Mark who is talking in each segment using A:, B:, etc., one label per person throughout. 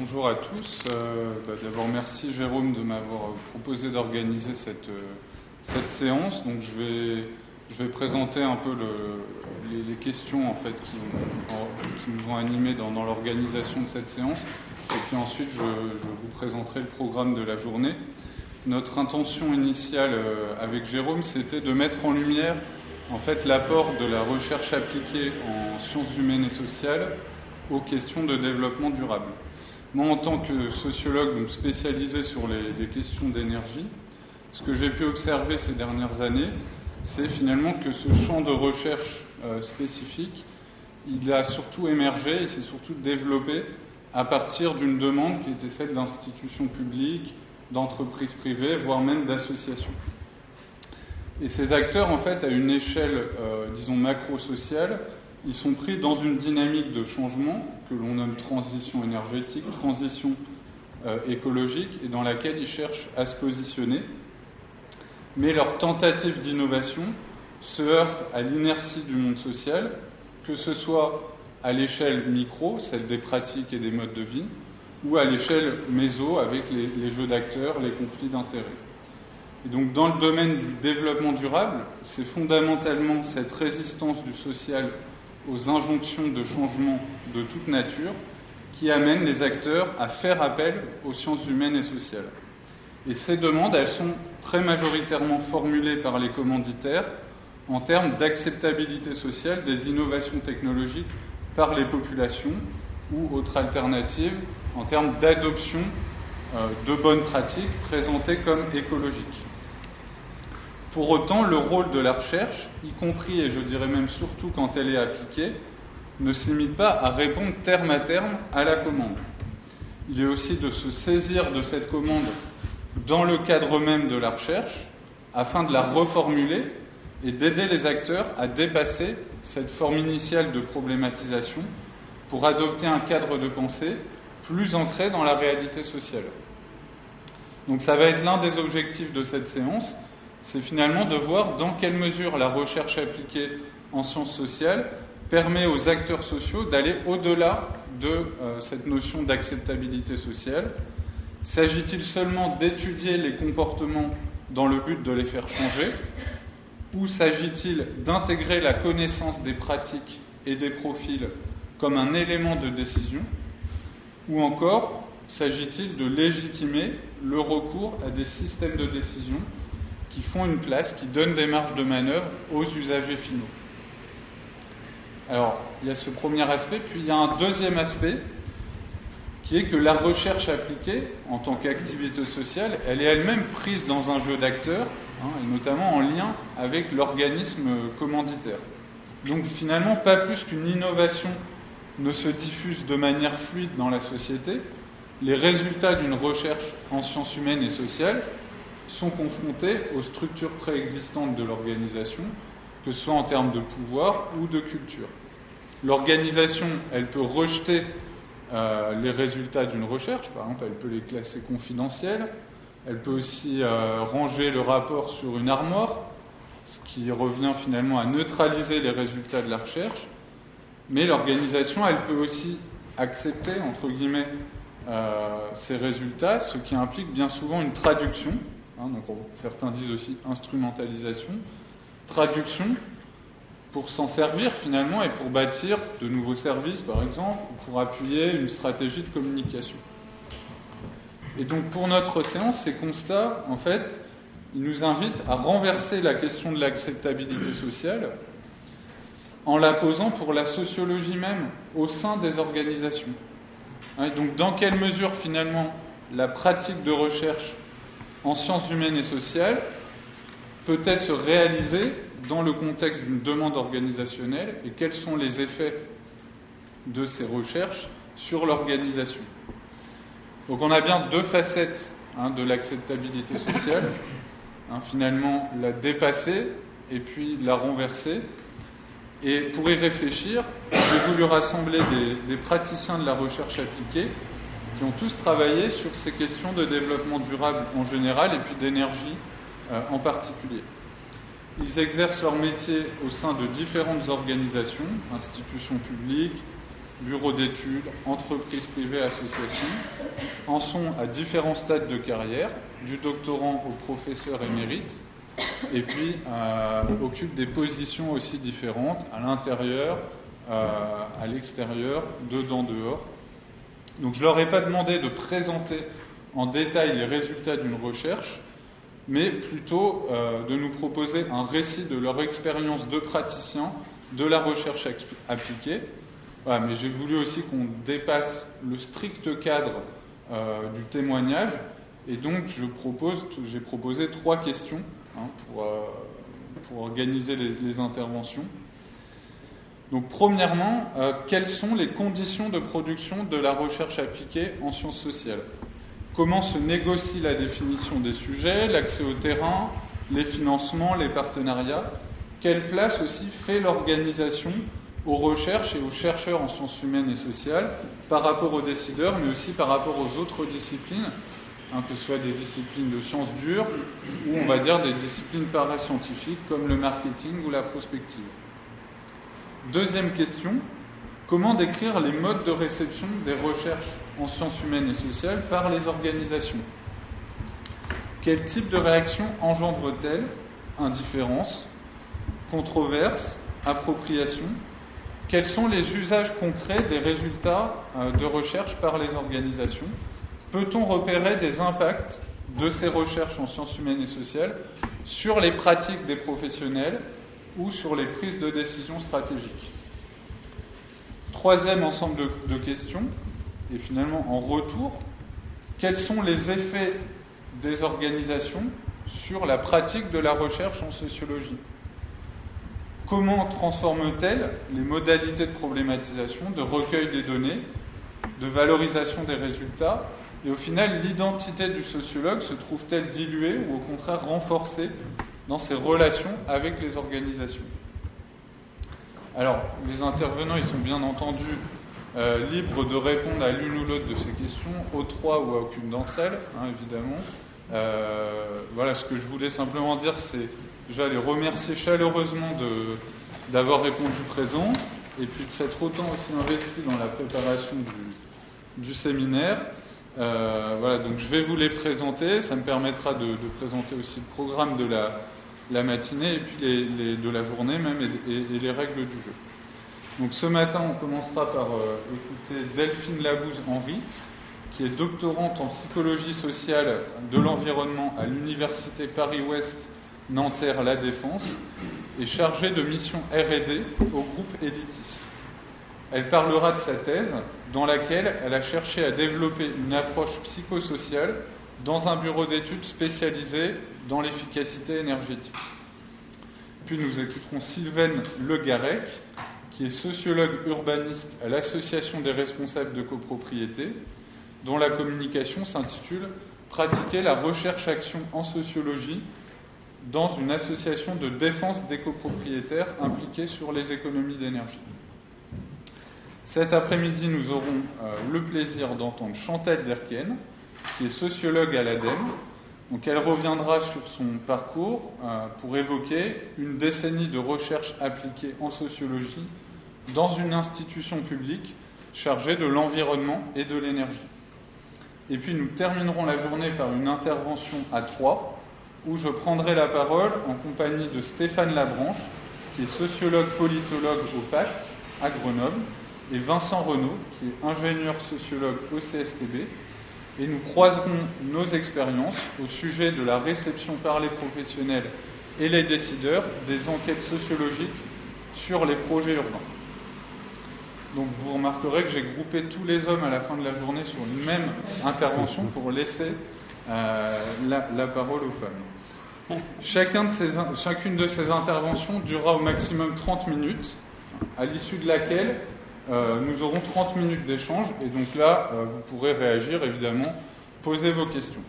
A: bonjour à tous. Euh, bah, D'abord, merci Jérôme de m'avoir proposé d'organiser cette, euh, séance. Donc, je vais, présenter un peu le, les, questions en fait qui, nous ont animés dans, l'organisation de cette séance. Et puis ensuite, je, je, vous présenterai le programme de la journée. Notre intention initiale euh, avec Jérôme, c'était de mettre en lumière en fait l'apport de la recherche appliquée en sciences humaines et sociales aux questions de développement durable. Moi, en tant que sociologue spécialisé sur les, les questions d'énergie, ce que j'ai pu observer ces dernières années, c'est finalement que ce champ de recherche euh, spécifique, il a surtout émergé et s'est surtout développé à partir d'une demande qui était celle d'institutions publiques, d'entreprises privées, voire même d'associations. Et ces acteurs, en fait, à une échelle, euh, disons, macro-sociale, ils sont pris dans une dynamique de changement que l'on nomme transition énergétique, transition euh, écologique, et dans laquelle ils cherchent à se positionner. Mais leurs tentatives d'innovation se heurtent à l'inertie du monde social, que ce soit à l'échelle micro, celle des pratiques et des modes de vie, ou à l'échelle méso, avec les, les jeux d'acteurs, les conflits d'intérêts. Et donc, dans le domaine du développement durable, c'est fondamentalement cette résistance du social aux injonctions de changement de toute nature qui amènent les acteurs à faire appel aux sciences humaines et sociales. Et ces demandes, elles sont très majoritairement formulées par les commanditaires en termes d'acceptabilité sociale des innovations technologiques par les populations ou, autre alternative, en termes d'adoption euh, de bonnes pratiques présentées comme écologiques. Pour autant, le rôle de la recherche, y compris et je dirais même surtout quand elle est appliquée, ne se limite pas à répondre terme à terme à la commande. Il est aussi de se saisir de cette commande dans le cadre même de la recherche afin de la reformuler et d'aider les acteurs à dépasser cette forme initiale de problématisation pour adopter un cadre de pensée plus ancré dans la réalité sociale. Donc ça va être l'un des objectifs de cette séance, c'est finalement de voir dans quelle mesure la recherche appliquée en sciences sociales permet aux acteurs sociaux d'aller au-delà de euh, cette notion d'acceptabilité sociale. S'agit-il seulement d'étudier les comportements dans le but de les faire changer ou s'agit-il d'intégrer la connaissance des pratiques et des profils comme un élément de décision ou encore s'agit-il de légitimer le recours à des systèmes de décision qui font une place, qui donnent des marges de manœuvre aux usagers finaux. Alors, il y a ce premier aspect, puis il y a un deuxième aspect qui est que la recherche appliquée en tant qu'activité sociale, elle est elle-même prise dans un jeu d'acteurs, hein, et notamment en lien avec l'organisme commanditaire. Donc finalement, pas plus qu'une innovation ne se diffuse de manière fluide dans la société, les résultats d'une recherche en sciences humaines et sociales sont confrontés aux structures préexistantes de l'organisation, que ce soit en termes de pouvoir ou de culture. L'organisation, elle peut rejeter euh, les résultats d'une recherche, par exemple, elle peut les classer confidentiels, elle peut aussi euh, ranger le rapport sur une armoire, ce qui revient finalement à neutraliser les résultats de la recherche, mais l'organisation, elle peut aussi accepter, entre guillemets, euh, ces résultats, ce qui implique bien souvent une traduction Hein, certains disent aussi instrumentalisation, traduction, pour s'en servir finalement et pour bâtir de nouveaux services, par exemple, ou pour appuyer une stratégie de communication. Et donc pour notre séance, ces constats, en fait, ils nous invitent à renverser la question de l'acceptabilité sociale en la posant pour la sociologie même au sein des organisations. Hein, et donc dans quelle mesure finalement la pratique de recherche en sciences humaines et sociales peut-elle se réaliser dans le contexte d'une demande organisationnelle et quels sont les effets de ces recherches sur l'organisation? Donc on a bien deux facettes hein, de l'acceptabilité sociale, hein, finalement la dépasser et puis la renverser. Et pour y réfléchir, j'ai voulu rassembler des, des praticiens de la recherche appliquée qui ont tous travaillé sur ces questions de développement durable en général et puis d'énergie euh, en particulier. Ils exercent leur métier au sein de différentes organisations, institutions publiques, bureaux d'études, entreprises privées, associations, en sont à différents stades de carrière, du doctorant au professeur émérite, et puis euh, occupent des positions aussi différentes à l'intérieur, euh, à l'extérieur, dedans, dehors. Donc je ne leur ai pas demandé de présenter en détail les résultats d'une recherche, mais plutôt euh, de nous proposer un récit de leur expérience de praticien de la recherche appliquée. mais j'ai voulu aussi qu'on dépasse le strict cadre euh, du témoignage, et donc j'ai proposé trois questions hein, pour, euh, pour, organiser les, interventions. Donc, premièrement, quelles sont les conditions de production de la recherche appliquée en sciences sociales? Comment se négocie la définition des sujets, l'accès au terrain, les financements, les partenariats, quelle place aussi fait l'organisation aux recherches et aux chercheurs en sciences humaines et sociales par rapport aux décideurs, mais aussi par rapport aux autres disciplines, hein, que ce soit des disciplines de sciences dures ou on va dire des disciplines parascientifiques comme le marketing ou la prospective? Deuxième question, comment décrire les modes de réception des recherches en sciences humaines et sociales par les organisations? Quel type de réaction engendre-t-elle Indifférence, controverse, appropriation. Quels sont les usages concrets des résultats euh, de recherche par les organisations? Peut-on repérer des impacts de ces recherches en sciences humaines et sociales sur les pratiques des professionnels? Ou sur les prises de décision stratégiques. Troisième ensemble de questions, et finalement en retour, quels sont les effets des organisations sur la pratique de la recherche en sociologie? Comment transforment-elles les modalités de problématisation, de recueil des données, de valorisation des résultats? Et au final, l'identité du sociologue se trouve-t-elle diluée ou au contraire renforcée dans ses relations avec les organisations Alors, les intervenants, ils sont bien entendu euh, libre de répondre à l'une ou l'autre de ces questions, aux trois ou à aucune d'entre elles, hein, évidemment. Euh, voilà, ce que je voulais simplement dire, c'est déjà les remercier chaleureusement d'avoir répondu présent et puis de s'être autant aussi investi dans la préparation du, séminaire. Euh, voilà, donc je vais vous les présenter. Ça me permettra de, présenter aussi le programme de la, matinée et puis de la journée même et les règles du jeu. Donc ce matin, on commencera par euh, écouter Delphine Labouze-Henri, qui est doctorante en psychologie sociale de l'environnement à l'Université Paris-Ouest Nanterre-La Défense et chargée de mission RD au groupe Elitis. Elle parlera de sa thèse dans laquelle elle a cherché à développer une approche psychosociale dans un bureau d'études spécialisé dans l'efficacité énergétique. Puis nous écouterons Sylvaine Le Garec, qui est sociologue urbaniste à l'Association des responsables de copropriété, dont la communication s'intitule Pratiquer la recherche-action en sociologie dans une association de défense des copropriétaires impliqués sur les économies d'énergie. Cet après-midi, nous aurons euh, le plaisir d'entendre Chantal Derken, qui est sociologue à l'ADEME. Donc, elle reviendra sur son parcours euh, pour évoquer une décennie de recherche appliquée en sociologie dans une institution publique chargée de l'environnement et de l'énergie. Et puis nous terminerons la journée par une intervention à trois, où je prendrai la parole en compagnie de Stéphane Labranche, qui est sociologue politologue au Pacte à Grenoble, et Vincent Renaud, qui est ingénieur sociologue au CSTB, et nous croiserons nos expériences au sujet de la réception par les professionnels et les décideurs des enquêtes sociologiques sur les projets urbains. Donc vous remarquerez que j'ai groupé tous les hommes à la fin de la journée sur une même intervention pour laisser euh, la, parole aux femmes. Chacune de ces interventions durera au maximum 30 minutes, à l'issue de laquelle euh, nous aurons 30 minutes d'échange, et donc là, euh, vous pourrez réagir, évidemment, poser vos questions.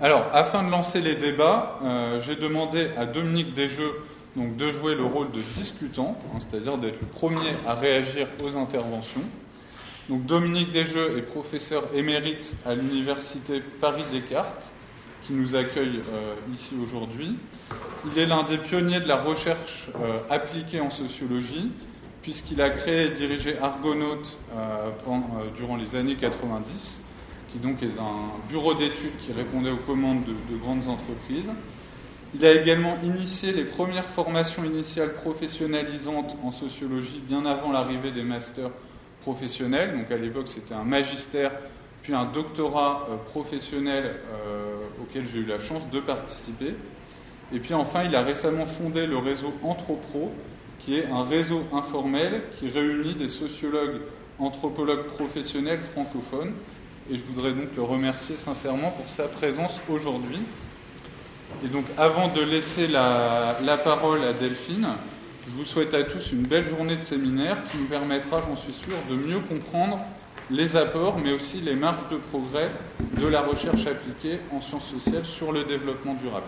A: Alors, afin de lancer les débats, j'ai demandé à Dominique Desjeux donc de jouer le rôle de discutant, hein, c'est-à-dire d'être le premier à réagir aux interventions. Donc Dominique Desjeux est professeur émérite à l'université Paris-Descartes, qui nous accueille euh, ici aujourd'hui. Il est l'un des pionniers de la recherche euh, appliquée en sociologie puisqu'il a créé et dirigé Argonaut durant les années 90, qui donc est un bureau d'études qui répondait aux commandes de grandes entreprises. Il a également initié les premières formations initiales professionnalisantes en sociologie bien avant l'arrivée des masters professionnels. Donc à l'époque, c'était un magistère puis un doctorat euh, professionnel euh, auquel j'ai eu la chance de participer. Et puis enfin, il a récemment fondé le réseau Anthropro, qui est un réseau informel qui réunit des sociologues, anthropologues professionnels francophones. Et je voudrais donc le remercier sincèrement pour sa présence aujourd'hui. Et donc, avant de laisser la, parole à Delphine, je vous souhaite à tous une belle journée de séminaire qui nous permettra, j'en suis sûr, de mieux comprendre les apports, mais aussi les marges de progrès de la recherche appliquée en sciences sociales sur le développement durable.